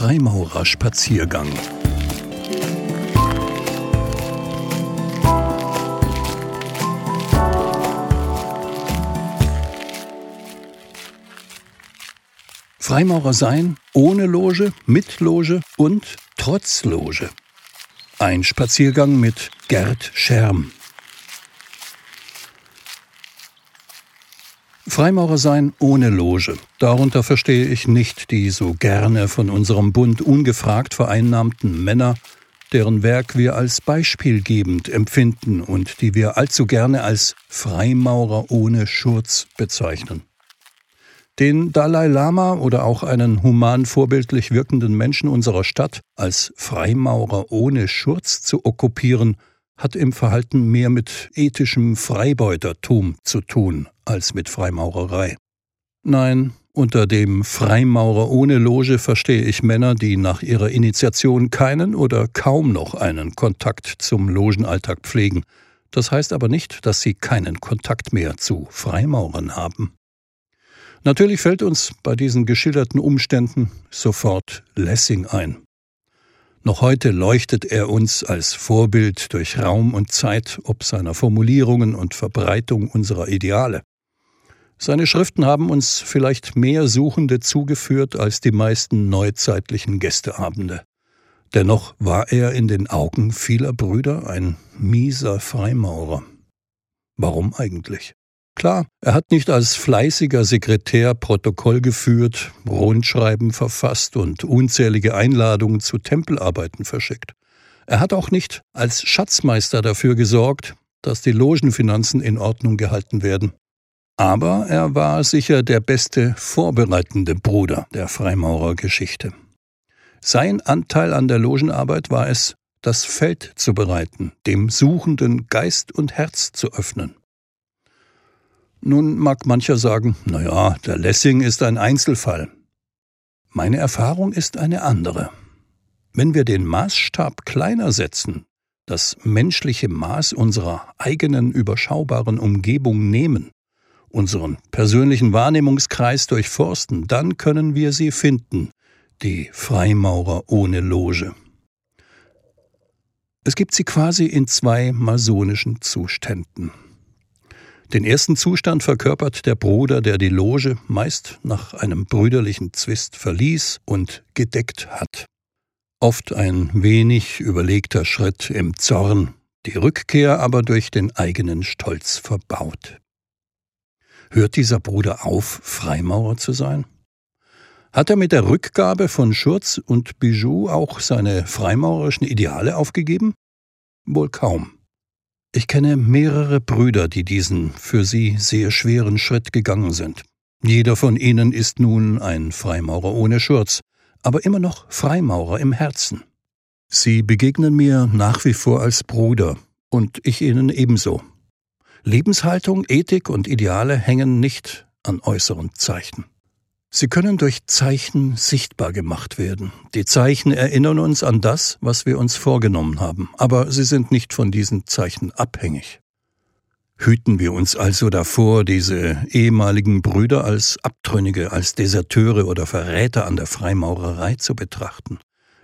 Freimaurerspaziergang. Freimaurer sein, ohne Loge, mit Loge und trotz Loge. Ein Spaziergang mit Gerd Scherm. Freimaurer sein ohne Loge. Darunter verstehe ich nicht die so gerne von unserem Bund ungefragt vereinnahmten Männer, deren Werk wir als beispielgebend empfinden und die wir allzu gerne als Freimaurer ohne Schurz bezeichnen. Den Dalai Lama oder auch einen human vorbildlich wirkenden Menschen unserer Stadt als Freimaurer ohne Schurz zu okkupieren, hat im Verhalten mehr mit ethischem Freibeutertum zu tun als mit Freimaurerei. Nein, unter dem Freimaurer ohne Loge verstehe ich Männer, die nach ihrer Initiation keinen oder kaum noch einen Kontakt zum Logenalltag pflegen. Das heißt aber nicht, dass sie keinen Kontakt mehr zu Freimaurern haben. Natürlich fällt uns bei diesen geschilderten Umständen sofort Lessing ein. Noch heute leuchtet er uns als Vorbild durch Raum und Zeit ob seiner Formulierungen und Verbreitung unserer Ideale. Seine Schriften haben uns vielleicht mehr Suchende zugeführt als die meisten neuzeitlichen Gästeabende. Dennoch war er in den Augen vieler Brüder ein mieser Freimaurer. Warum eigentlich? Klar, er hat nicht als fleißiger Sekretär Protokoll geführt, Rundschreiben verfasst und unzählige Einladungen zu Tempelarbeiten verschickt. Er hat auch nicht als Schatzmeister dafür gesorgt, dass die Logenfinanzen in Ordnung gehalten werden. Aber er war sicher der beste vorbereitende Bruder der Freimaurergeschichte. Sein Anteil an der Logenarbeit war es, das Feld zu bereiten, dem Suchenden Geist und Herz zu öffnen. Nun mag mancher sagen, na ja, der Lessing ist ein Einzelfall. Meine Erfahrung ist eine andere. Wenn wir den Maßstab kleiner setzen, das menschliche Maß unserer eigenen überschaubaren Umgebung nehmen, unseren persönlichen Wahrnehmungskreis durchforsten, dann können wir sie finden, die Freimaurer ohne Loge. Es gibt sie quasi in zwei masonischen Zuständen. Den ersten Zustand verkörpert der Bruder, der die Loge meist nach einem brüderlichen Zwist verließ und gedeckt hat. Oft ein wenig überlegter Schritt im Zorn, die Rückkehr aber durch den eigenen Stolz verbaut. Hört dieser Bruder auf, Freimaurer zu sein? Hat er mit der Rückgabe von Schurz und Bijou auch seine freimaurerischen Ideale aufgegeben? Wohl kaum. Ich kenne mehrere Brüder, die diesen für sie sehr schweren Schritt gegangen sind. Jeder von ihnen ist nun ein Freimaurer ohne Schurz, aber immer noch Freimaurer im Herzen. Sie begegnen mir nach wie vor als Bruder, und ich ihnen ebenso. Lebenshaltung, Ethik und Ideale hängen nicht an äußeren Zeichen. Sie können durch Zeichen sichtbar gemacht werden. Die Zeichen erinnern uns an das, was wir uns vorgenommen haben, aber sie sind nicht von diesen Zeichen abhängig. Hüten wir uns also davor, diese ehemaligen Brüder als Abtrünnige, als Deserteure oder Verräter an der Freimaurerei zu betrachten.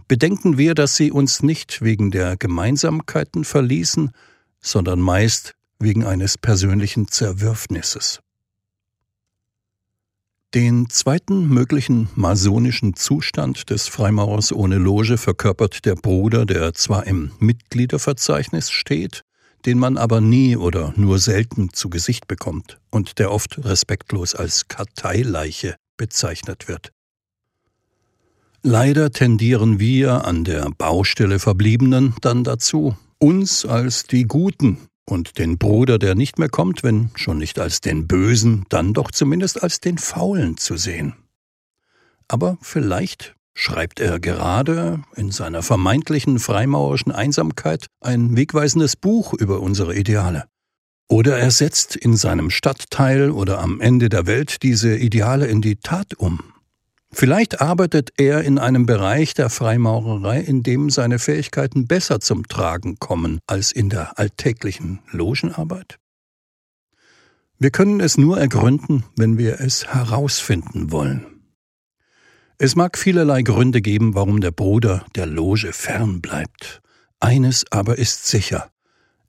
Bedenken wir, dass sie uns nicht wegen der Gemeinsamkeiten verließen, sondern meist wegen eines persönlichen Zerwürfnisses. Den zweiten möglichen masonischen Zustand des Freimaurers ohne Loge verkörpert der Bruder, der zwar im Mitgliederverzeichnis steht, den man aber nie oder nur selten zu Gesicht bekommt und der oft respektlos als Karteileiche bezeichnet wird. Leider tendieren wir an der Baustelle Verbliebenen dann dazu, uns als die Guten und den Bruder, der nicht mehr kommt, wenn schon nicht als den Bösen, dann doch zumindest als den Faulen zu sehen. Aber vielleicht schreibt er gerade in seiner vermeintlichen freimaurischen Einsamkeit ein wegweisendes Buch über unsere Ideale. Oder er setzt in seinem Stadtteil oder am Ende der Welt diese Ideale in die Tat um. Vielleicht arbeitet er in einem Bereich der Freimaurerei, in dem seine Fähigkeiten besser zum Tragen kommen als in der alltäglichen Logenarbeit? Wir können es nur ergründen, wenn wir es herausfinden wollen. Es mag vielerlei Gründe geben, warum der Bruder der Loge fern bleibt. Eines aber ist sicher.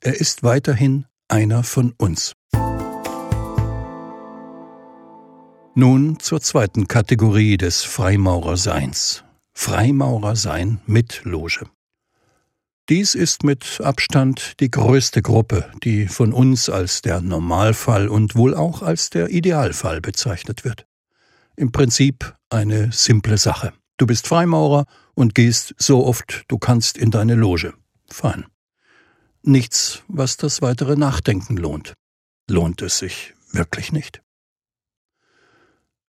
Er ist weiterhin einer von uns. Nun zur zweiten Kategorie des Freimaurerseins. Freimaurersein mit Loge. Dies ist mit Abstand die größte Gruppe, die von uns als der Normalfall und wohl auch als der Idealfall bezeichnet wird. Im Prinzip eine simple Sache. Du bist Freimaurer und gehst so oft du kannst in deine Loge. Fein. Nichts, was das weitere Nachdenken lohnt. Lohnt es sich wirklich nicht?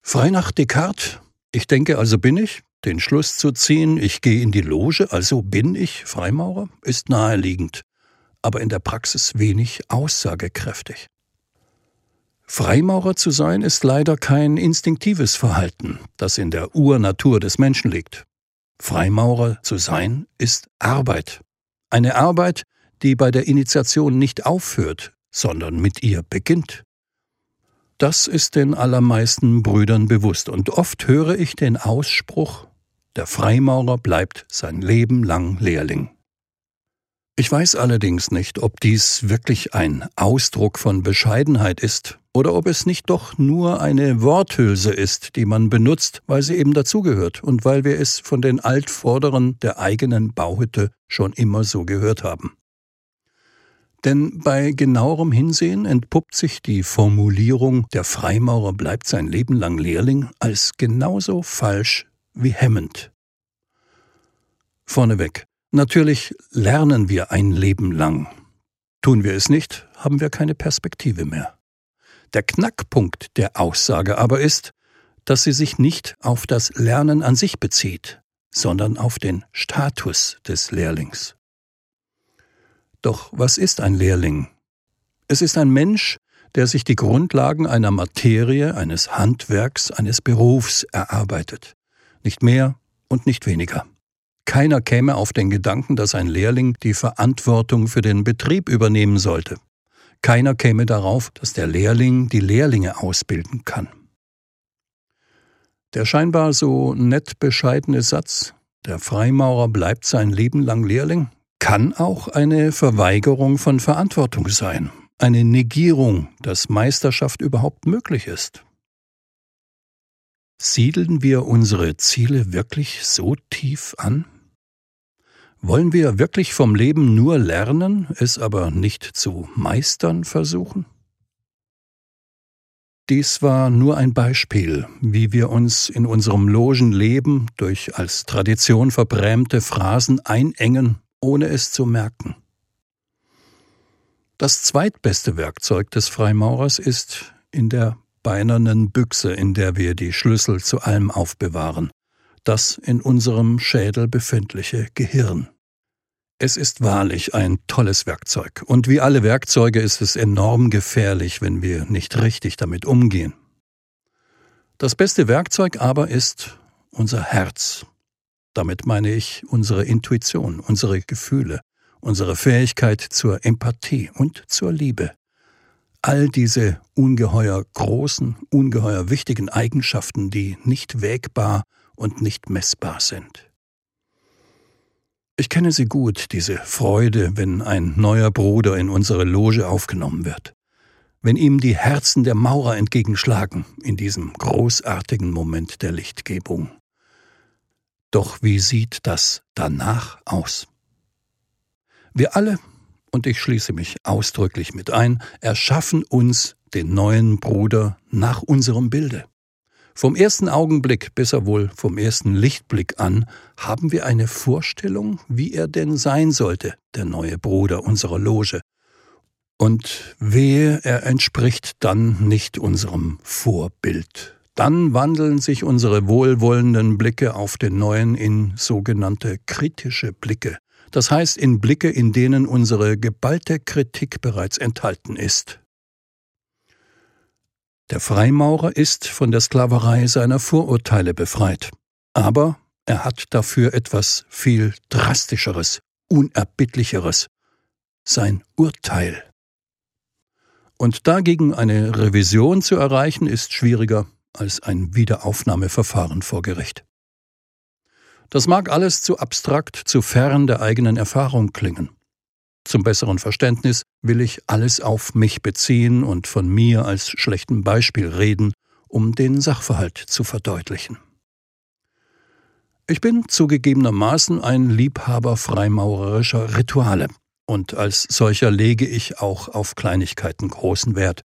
Frei nach Descartes, ich denke also bin ich, den Schluss zu ziehen, ich gehe in die Loge, also bin ich Freimaurer, ist naheliegend, aber in der Praxis wenig aussagekräftig. Freimaurer zu sein ist leider kein instinktives Verhalten, das in der Urnatur des Menschen liegt. Freimaurer zu sein ist Arbeit. Eine Arbeit, die bei der Initiation nicht aufhört, sondern mit ihr beginnt. Das ist den allermeisten Brüdern bewusst, und oft höre ich den Ausspruch Der Freimaurer bleibt sein Leben lang Lehrling. Ich weiß allerdings nicht, ob dies wirklich ein Ausdruck von Bescheidenheit ist oder ob es nicht doch nur eine Worthülse ist, die man benutzt, weil sie eben dazugehört und weil wir es von den Altvorderen der eigenen Bauhütte schon immer so gehört haben. Denn bei genauerem Hinsehen entpuppt sich die Formulierung der Freimaurer bleibt sein Leben lang Lehrling als genauso falsch wie hemmend. Vorneweg, Natürlich lernen wir ein Leben lang. Tun wir es nicht, haben wir keine Perspektive mehr. Der Knackpunkt der Aussage aber ist, dass sie sich nicht auf das Lernen an sich bezieht, sondern auf den Status des Lehrlings. Doch was ist ein Lehrling? Es ist ein Mensch, der sich die Grundlagen einer Materie, eines Handwerks, eines Berufs erarbeitet. Nicht mehr und nicht weniger. Keiner käme auf den Gedanken, dass ein Lehrling die Verantwortung für den Betrieb übernehmen sollte. Keiner käme darauf, dass der Lehrling die Lehrlinge ausbilden kann. Der scheinbar so nett bescheidene Satz, der Freimaurer bleibt sein Leben lang Lehrling, kann auch eine Verweigerung von Verantwortung sein, eine Negierung, dass Meisterschaft überhaupt möglich ist. Siedeln wir unsere Ziele wirklich so tief an? Wollen wir wirklich vom Leben nur lernen, es aber nicht zu meistern versuchen? Dies war nur ein Beispiel, wie wir uns in unserem Logenleben durch als Tradition verbrämte Phrasen einengen, ohne es zu merken. Das zweitbeste Werkzeug des Freimaurers ist in der beinernen Büchse, in der wir die Schlüssel zu allem aufbewahren, das in unserem Schädel befindliche Gehirn. Es ist wahrlich ein tolles Werkzeug, und wie alle Werkzeuge ist es enorm gefährlich, wenn wir nicht richtig damit umgehen. Das beste Werkzeug aber ist unser Herz. Damit meine ich unsere Intuition, unsere Gefühle, unsere Fähigkeit zur Empathie und zur Liebe. All diese ungeheuer großen, ungeheuer wichtigen Eigenschaften, die nicht wägbar und nicht messbar sind. Ich kenne sie gut, diese Freude, wenn ein neuer Bruder in unsere Loge aufgenommen wird, wenn ihm die Herzen der Maurer entgegenschlagen in diesem großartigen Moment der Lichtgebung. Doch wie sieht das danach aus? Wir alle und ich schließe mich ausdrücklich mit ein, erschaffen uns den neuen Bruder nach unserem Bilde. Vom ersten Augenblick, besser wohl vom ersten Lichtblick an, haben wir eine Vorstellung, wie er denn sein sollte, der neue Bruder unserer Loge. Und wehe, er entspricht dann nicht unserem Vorbild. Dann wandeln sich unsere wohlwollenden Blicke auf den neuen in sogenannte kritische Blicke, das heißt in Blicke, in denen unsere geballte Kritik bereits enthalten ist. Der Freimaurer ist von der Sklaverei seiner Vorurteile befreit, aber er hat dafür etwas viel drastischeres, unerbittlicheres, sein Urteil. Und dagegen eine Revision zu erreichen, ist schwieriger als ein Wiederaufnahmeverfahren vor Gericht. Das mag alles zu abstrakt, zu fern der eigenen Erfahrung klingen. Zum besseren Verständnis will ich alles auf mich beziehen und von mir als schlechtem Beispiel reden, um den Sachverhalt zu verdeutlichen. Ich bin zugegebenermaßen ein Liebhaber freimaurerischer Rituale, und als solcher lege ich auch auf Kleinigkeiten großen Wert.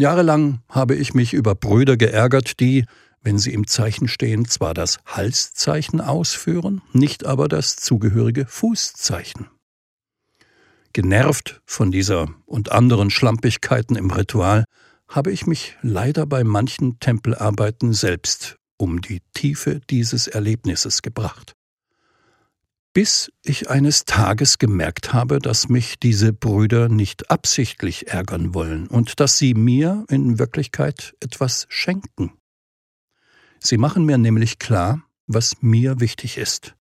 Jahrelang habe ich mich über Brüder geärgert, die, wenn sie im Zeichen stehen, zwar das Halszeichen ausführen, nicht aber das zugehörige Fußzeichen. Genervt von dieser und anderen Schlampigkeiten im Ritual habe ich mich leider bei manchen Tempelarbeiten selbst um die Tiefe dieses Erlebnisses gebracht. Bis ich eines Tages gemerkt habe, dass mich diese Brüder nicht absichtlich ärgern wollen und dass sie mir in Wirklichkeit etwas schenken. Sie machen mir nämlich klar, was mir wichtig ist.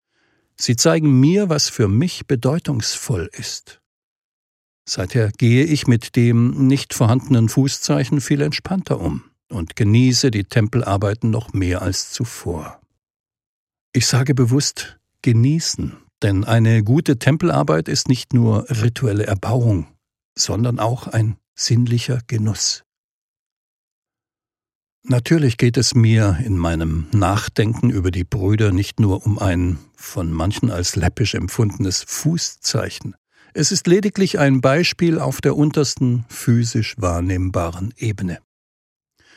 Sie zeigen mir, was für mich bedeutungsvoll ist. Seither gehe ich mit dem nicht vorhandenen Fußzeichen viel entspannter um und genieße die Tempelarbeiten noch mehr als zuvor. Ich sage bewusst genießen, denn eine gute Tempelarbeit ist nicht nur rituelle Erbauung, sondern auch ein sinnlicher Genuss. Natürlich geht es mir in meinem Nachdenken über die Brüder nicht nur um ein von manchen als läppisch empfundenes Fußzeichen, es ist lediglich ein Beispiel auf der untersten physisch wahrnehmbaren Ebene.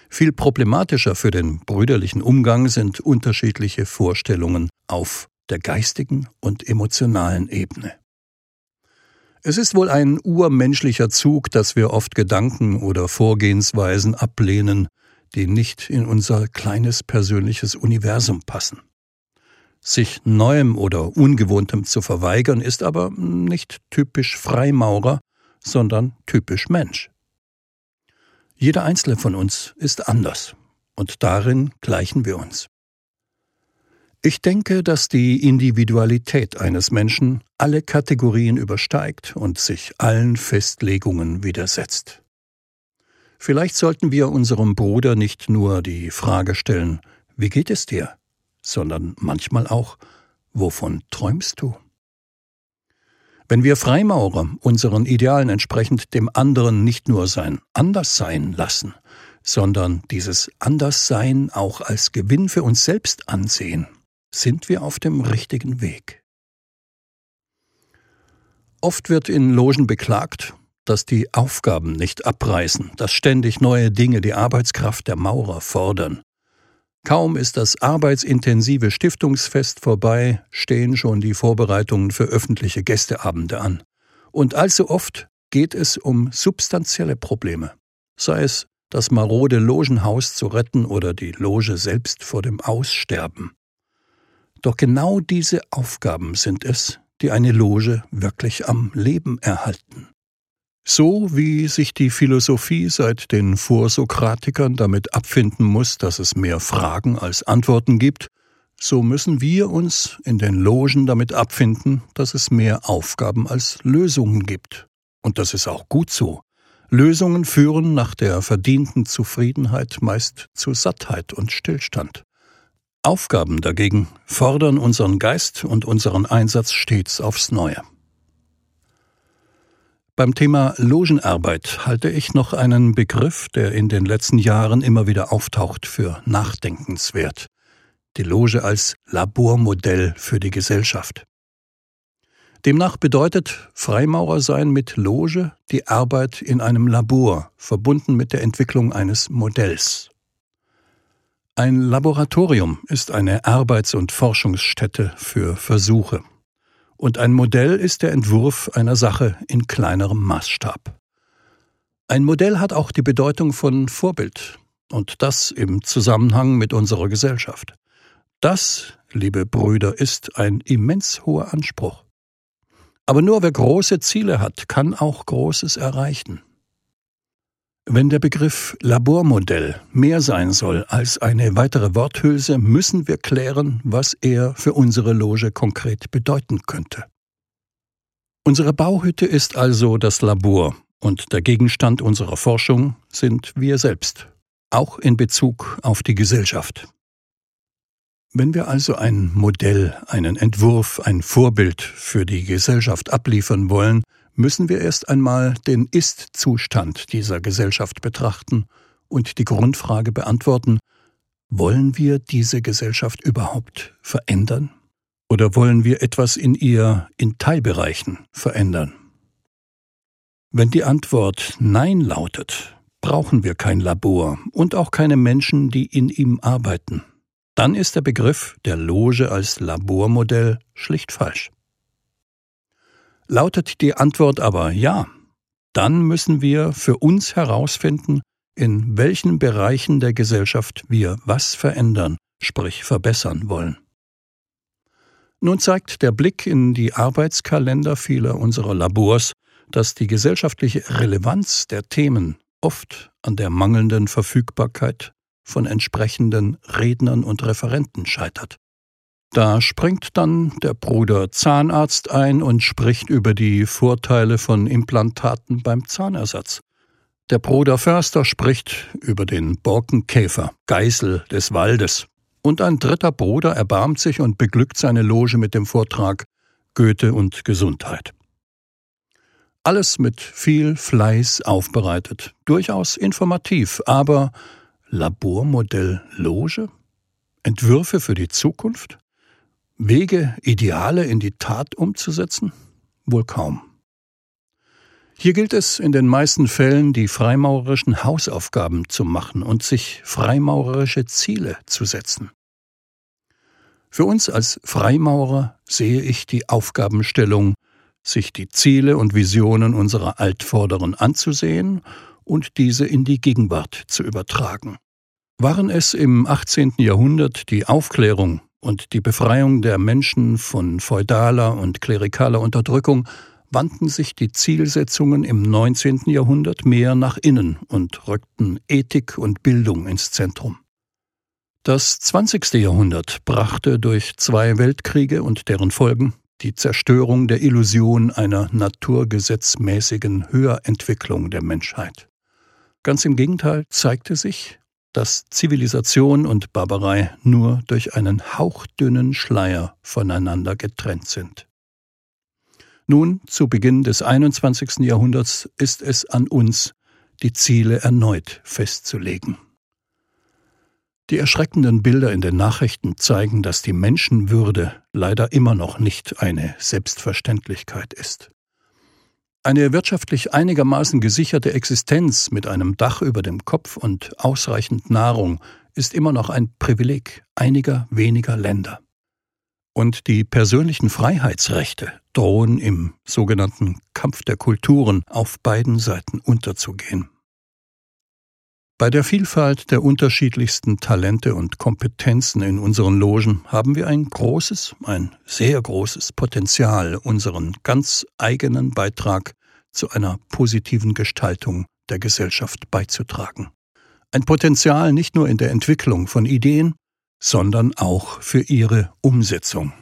Viel problematischer für den brüderlichen Umgang sind unterschiedliche Vorstellungen auf der geistigen und emotionalen Ebene. Es ist wohl ein urmenschlicher Zug, dass wir oft Gedanken oder Vorgehensweisen ablehnen, die nicht in unser kleines persönliches Universum passen. Sich Neuem oder Ungewohntem zu verweigern, ist aber nicht typisch Freimaurer, sondern typisch Mensch. Jeder einzelne von uns ist anders, und darin gleichen wir uns. Ich denke, dass die Individualität eines Menschen alle Kategorien übersteigt und sich allen Festlegungen widersetzt. Vielleicht sollten wir unserem Bruder nicht nur die Frage stellen, wie geht es dir? sondern manchmal auch, wovon träumst du? Wenn wir Freimaurer unseren Idealen entsprechend dem anderen nicht nur sein Anderssein lassen, sondern dieses Anderssein auch als Gewinn für uns selbst ansehen, sind wir auf dem richtigen Weg. Oft wird in Logen beklagt, dass die Aufgaben nicht abreißen, dass ständig neue Dinge die Arbeitskraft der Maurer fordern, Kaum ist das arbeitsintensive Stiftungsfest vorbei, stehen schon die Vorbereitungen für öffentliche Gästeabende an. Und allzu oft geht es um substanzielle Probleme, sei es das marode Logenhaus zu retten oder die Loge selbst vor dem Aussterben. Doch genau diese Aufgaben sind es, die eine Loge wirklich am Leben erhalten. So wie sich die Philosophie seit den Vorsokratikern damit abfinden muss, dass es mehr Fragen als Antworten gibt, so müssen wir uns in den Logen damit abfinden, dass es mehr Aufgaben als Lösungen gibt. Und das ist auch gut so. Lösungen führen nach der verdienten Zufriedenheit meist zu Sattheit und Stillstand. Aufgaben dagegen fordern unseren Geist und unseren Einsatz stets aufs Neue. Beim Thema Logenarbeit halte ich noch einen Begriff, der in den letzten Jahren immer wieder auftaucht, für nachdenkenswert. Die Loge als Labormodell für die Gesellschaft. Demnach bedeutet Freimaurer sein mit Loge die Arbeit in einem Labor, verbunden mit der Entwicklung eines Modells. Ein Laboratorium ist eine Arbeits- und Forschungsstätte für Versuche und ein Modell ist der Entwurf einer Sache in kleinerem Maßstab. Ein Modell hat auch die Bedeutung von Vorbild, und das im Zusammenhang mit unserer Gesellschaft. Das, liebe Brüder, ist ein immens hoher Anspruch. Aber nur wer große Ziele hat, kann auch Großes erreichen. Wenn der Begriff Labormodell mehr sein soll als eine weitere Worthülse, müssen wir klären, was er für unsere Loge konkret bedeuten könnte. Unsere Bauhütte ist also das Labor und der Gegenstand unserer Forschung sind wir selbst, auch in Bezug auf die Gesellschaft. Wenn wir also ein Modell, einen Entwurf, ein Vorbild für die Gesellschaft abliefern wollen, müssen wir erst einmal den Ist-Zustand dieser Gesellschaft betrachten und die Grundfrage beantworten, wollen wir diese Gesellschaft überhaupt verändern? Oder wollen wir etwas in ihr in Teilbereichen verändern? Wenn die Antwort Nein lautet, brauchen wir kein Labor und auch keine Menschen, die in ihm arbeiten dann ist der Begriff der Loge als Labormodell schlicht falsch. Lautet die Antwort aber ja, dann müssen wir für uns herausfinden, in welchen Bereichen der Gesellschaft wir was verändern, sprich verbessern wollen. Nun zeigt der Blick in die Arbeitskalender vieler unserer Labors, dass die gesellschaftliche Relevanz der Themen oft an der mangelnden Verfügbarkeit von entsprechenden Rednern und Referenten scheitert. Da springt dann der Bruder Zahnarzt ein und spricht über die Vorteile von Implantaten beim Zahnersatz. Der Bruder Förster spricht über den Borkenkäfer, Geißel des Waldes. Und ein dritter Bruder erbarmt sich und beglückt seine Loge mit dem Vortrag Goethe und Gesundheit. Alles mit viel Fleiß aufbereitet, durchaus informativ, aber Labormodell Loge? Entwürfe für die Zukunft? Wege, Ideale in die Tat umzusetzen? Wohl kaum. Hier gilt es in den meisten Fällen, die freimaurerischen Hausaufgaben zu machen und sich freimaurerische Ziele zu setzen. Für uns als Freimaurer sehe ich die Aufgabenstellung, sich die Ziele und Visionen unserer Altvorderen anzusehen und diese in die Gegenwart zu übertragen. Waren es im 18. Jahrhundert die Aufklärung und die Befreiung der Menschen von feudaler und klerikaler Unterdrückung, wandten sich die Zielsetzungen im 19. Jahrhundert mehr nach innen und rückten Ethik und Bildung ins Zentrum. Das 20. Jahrhundert brachte durch zwei Weltkriege und deren Folgen die Zerstörung der Illusion einer naturgesetzmäßigen Höherentwicklung der Menschheit. Ganz im Gegenteil zeigte sich, dass Zivilisation und Barbarei nur durch einen hauchdünnen Schleier voneinander getrennt sind. Nun, zu Beginn des 21. Jahrhunderts, ist es an uns, die Ziele erneut festzulegen. Die erschreckenden Bilder in den Nachrichten zeigen, dass die Menschenwürde leider immer noch nicht eine Selbstverständlichkeit ist. Eine wirtschaftlich einigermaßen gesicherte Existenz mit einem Dach über dem Kopf und ausreichend Nahrung ist immer noch ein Privileg einiger weniger Länder. Und die persönlichen Freiheitsrechte drohen im sogenannten Kampf der Kulturen auf beiden Seiten unterzugehen. Bei der Vielfalt der unterschiedlichsten Talente und Kompetenzen in unseren Logen haben wir ein großes, ein sehr großes Potenzial, unseren ganz eigenen Beitrag zu einer positiven Gestaltung der Gesellschaft beizutragen. Ein Potenzial nicht nur in der Entwicklung von Ideen, sondern auch für ihre Umsetzung.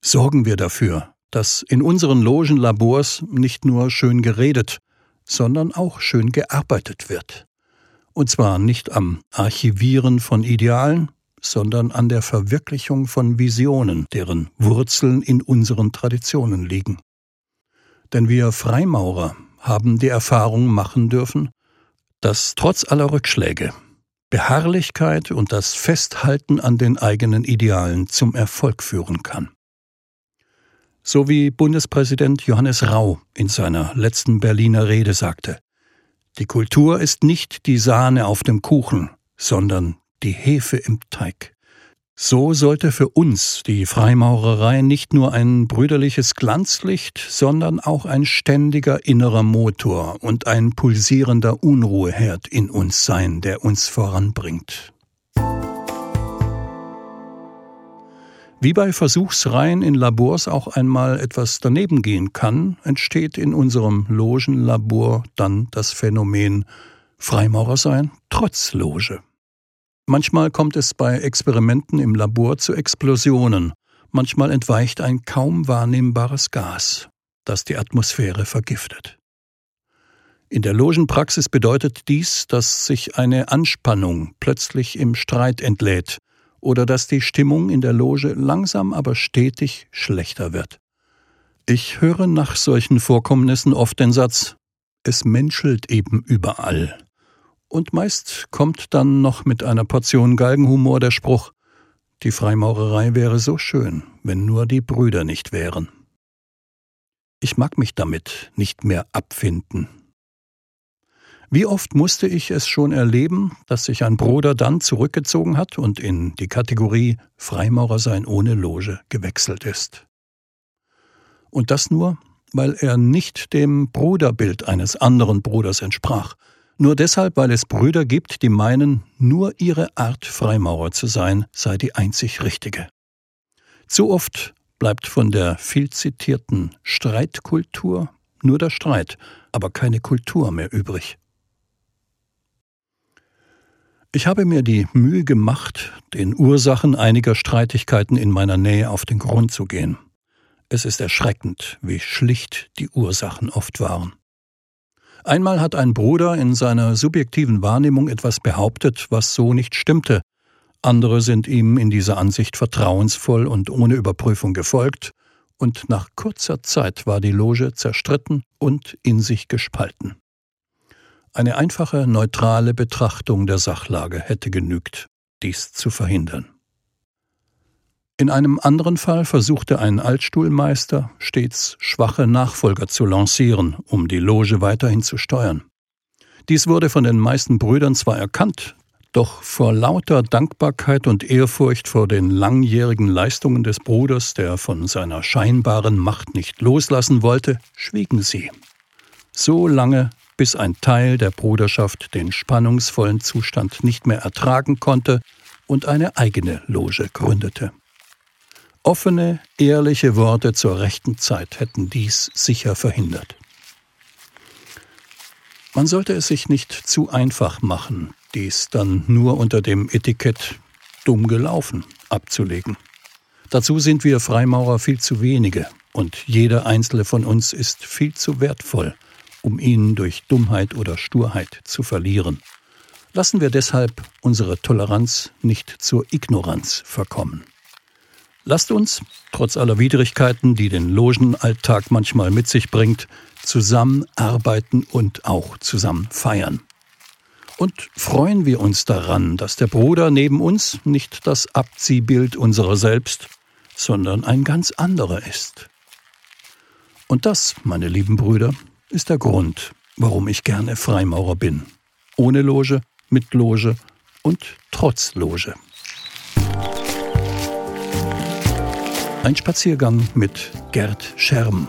Sorgen wir dafür, dass in unseren Logenlabors nicht nur schön geredet, sondern auch schön gearbeitet wird. Und zwar nicht am Archivieren von Idealen, sondern an der Verwirklichung von Visionen, deren Wurzeln in unseren Traditionen liegen. Denn wir Freimaurer haben die Erfahrung machen dürfen, dass trotz aller Rückschläge Beharrlichkeit und das Festhalten an den eigenen Idealen zum Erfolg führen kann. So wie Bundespräsident Johannes Rau in seiner letzten Berliner Rede sagte, die Kultur ist nicht die Sahne auf dem Kuchen, sondern die Hefe im Teig. So sollte für uns die Freimaurerei nicht nur ein brüderliches Glanzlicht, sondern auch ein ständiger innerer Motor und ein pulsierender Unruheherd in uns sein, der uns voranbringt. Wie bei Versuchsreihen in Labors auch einmal etwas daneben gehen kann, entsteht in unserem Logenlabor dann das Phänomen Freimaurer sein trotz Loge. Manchmal kommt es bei Experimenten im Labor zu Explosionen, manchmal entweicht ein kaum wahrnehmbares Gas, das die Atmosphäre vergiftet. In der Logenpraxis bedeutet dies, dass sich eine Anspannung plötzlich im Streit entlädt oder dass die Stimmung in der Loge langsam aber stetig schlechter wird. Ich höre nach solchen Vorkommnissen oft den Satz Es menschelt eben überall. Und meist kommt dann noch mit einer Portion Galgenhumor der Spruch Die Freimaurerei wäre so schön, wenn nur die Brüder nicht wären. Ich mag mich damit nicht mehr abfinden. Wie oft musste ich es schon erleben, dass sich ein Bruder dann zurückgezogen hat und in die Kategorie Freimaurer sein ohne Loge gewechselt ist. Und das nur, weil er nicht dem Bruderbild eines anderen Bruders entsprach, nur deshalb, weil es Brüder gibt, die meinen, nur ihre Art Freimaurer zu sein sei die einzig richtige. Zu oft bleibt von der viel zitierten Streitkultur nur der Streit, aber keine Kultur mehr übrig. Ich habe mir die Mühe gemacht, den Ursachen einiger Streitigkeiten in meiner Nähe auf den Grund zu gehen. Es ist erschreckend, wie schlicht die Ursachen oft waren. Einmal hat ein Bruder in seiner subjektiven Wahrnehmung etwas behauptet, was so nicht stimmte. Andere sind ihm in dieser Ansicht vertrauensvoll und ohne Überprüfung gefolgt, und nach kurzer Zeit war die Loge zerstritten und in sich gespalten. Eine einfache, neutrale Betrachtung der Sachlage hätte genügt, dies zu verhindern. In einem anderen Fall versuchte ein Altstuhlmeister stets schwache Nachfolger zu lancieren, um die Loge weiterhin zu steuern. Dies wurde von den meisten Brüdern zwar erkannt, doch vor lauter Dankbarkeit und Ehrfurcht vor den langjährigen Leistungen des Bruders, der von seiner scheinbaren Macht nicht loslassen wollte, schwiegen sie. So lange, bis ein Teil der Bruderschaft den spannungsvollen Zustand nicht mehr ertragen konnte und eine eigene Loge gründete. Offene, ehrliche Worte zur rechten Zeit hätten dies sicher verhindert. Man sollte es sich nicht zu einfach machen, dies dann nur unter dem Etikett dumm gelaufen abzulegen. Dazu sind wir Freimaurer viel zu wenige und jeder einzelne von uns ist viel zu wertvoll, um ihn durch Dummheit oder Sturheit zu verlieren. Lassen wir deshalb unsere Toleranz nicht zur Ignoranz verkommen. Lasst uns, trotz aller Widrigkeiten, die den Logenalltag manchmal mit sich bringt, zusammen arbeiten und auch zusammen feiern. Und freuen wir uns daran, dass der Bruder neben uns nicht das Abziehbild unserer selbst, sondern ein ganz anderer ist. Und das, meine lieben Brüder, ist der Grund, warum ich gerne Freimaurer bin. Ohne Loge, mit Loge und trotz Loge. Ein Spaziergang mit Gerd Scherm.